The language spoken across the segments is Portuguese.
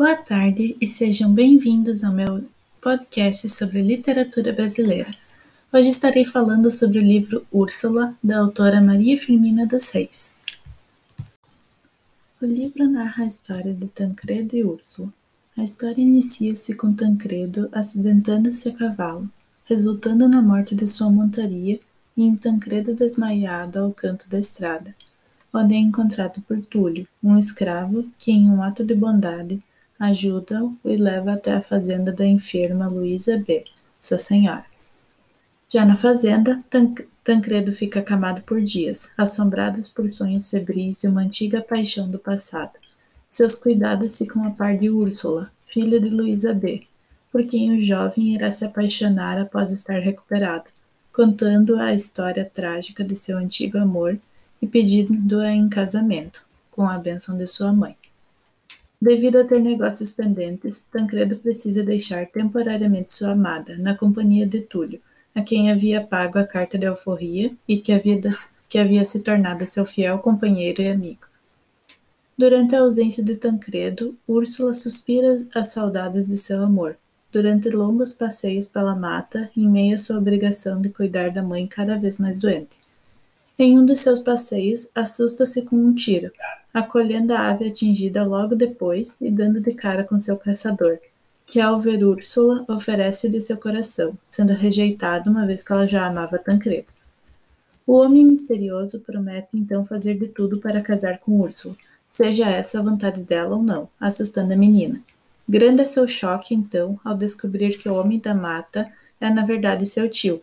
Boa tarde e sejam bem-vindos ao meu podcast sobre literatura brasileira. Hoje estarei falando sobre o livro Úrsula, da autora Maria Firmina dos Reis. O livro narra a história de Tancredo e Úrsula. A história inicia-se com Tancredo acidentando-se a cavalo, resultando na morte de sua montaria e em Tancredo desmaiado ao canto da estrada, onde é encontrado por Túlio, um escravo que, em um ato de bondade, ajuda-o e leva até a fazenda da enferma Luísa B., sua senhora. Já na fazenda, Tancredo fica acamado por dias, assombrado por sonhos febris e uma antiga paixão do passado. Seus cuidados ficam a par de Úrsula, filha de Luísa B., por quem o jovem irá se apaixonar após estar recuperado, contando a história trágica de seu antigo amor e pedindo-a em casamento, com a bênção de sua mãe. Devido a ter negócios pendentes, Tancredo precisa deixar temporariamente sua amada, na companhia de Túlio, a quem havia pago a carta de alforria e que havia, que havia se tornado seu fiel companheiro e amigo. Durante a ausência de Tancredo, Úrsula suspira as saudades de seu amor, durante longos passeios pela mata, em meio à sua obrigação de cuidar da mãe cada vez mais doente. Em um de seus passeios, assusta-se com um tiro, acolhendo a ave atingida logo depois e dando de cara com seu caçador, que ao ver Úrsula oferece de seu coração, sendo rejeitado uma vez que ela já amava Tancredo. O homem misterioso promete então fazer de tudo para casar com Úrsula, seja essa a vontade dela ou não, assustando a menina. Grande é seu choque, então, ao descobrir que o homem da mata é na verdade seu tio,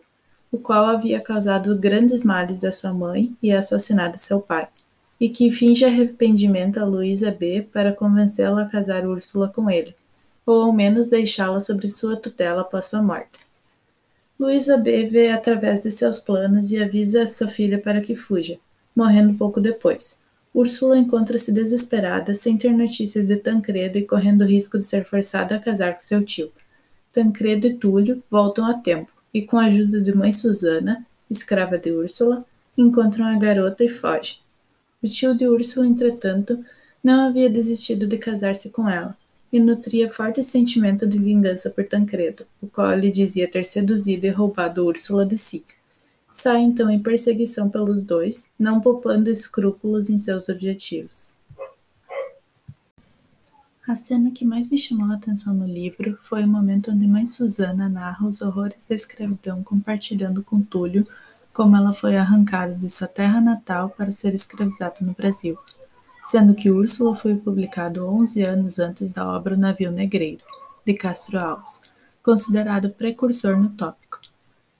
o qual havia causado grandes males à sua mãe e assassinado seu pai e que finge arrependimento a Luísa B. para convencê-la a casar Úrsula com ele, ou ao menos deixá-la sob sua tutela após sua morte. Luísa B. vê através de seus planos e avisa sua filha para que fuja, morrendo pouco depois. Úrsula encontra-se desesperada, sem ter notícias de Tancredo e correndo o risco de ser forçada a casar com seu tio. Tancredo e Túlio voltam a tempo e, com a ajuda de mãe Susana, escrava de Úrsula, encontram a garota e fogem. O tio de Úrsula, entretanto, não havia desistido de casar-se com ela, e nutria forte sentimento de vingança por Tancredo, o qual lhe dizia ter seduzido e roubado Úrsula de si. Sai então em perseguição pelos dois, não poupando escrúpulos em seus objetivos. A cena que mais me chamou a atenção no livro foi o momento onde mãe Susana narra os horrores da escravidão compartilhando com Túlio como ela foi arrancada de sua terra natal para ser escravizada no Brasil, sendo que Úrsula foi publicado 11 anos antes da obra Navio Negreiro, de Castro Alves, considerado precursor no tópico.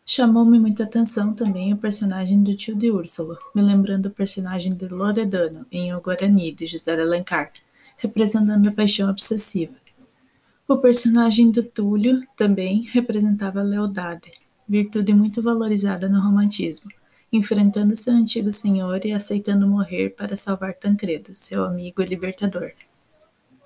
Chamou-me muita atenção também o personagem do tio de Úrsula, me lembrando o personagem de Loredano em O Guarani, de José de Alencar, representando a paixão obsessiva. O personagem do Túlio também representava a lealdade, virtude muito valorizada no romantismo, enfrentando seu antigo senhor e aceitando morrer para salvar Tancredo, seu amigo e libertador.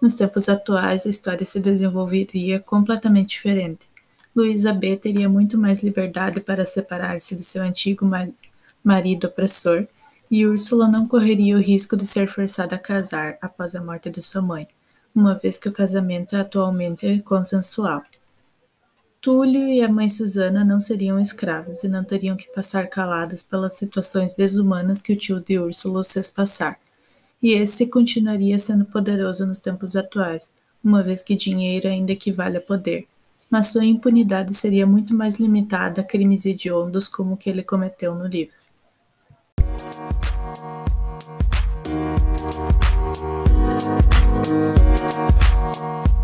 Nos tempos atuais, a história se desenvolveria completamente diferente. Luísa B. teria muito mais liberdade para separar-se de seu antigo marido opressor, e Úrsula não correria o risco de ser forçada a casar após a morte de sua mãe, uma vez que o casamento é atualmente consensual. Túlio e a mãe Susana não seriam escravos e não teriam que passar calados pelas situações desumanas que o tio de Úrsula os fez passar. E esse continuaria sendo poderoso nos tempos atuais, uma vez que dinheiro ainda equivale a poder. Mas sua impunidade seria muito mais limitada a crimes hediondos como o que ele cometeu no livro. Thank you.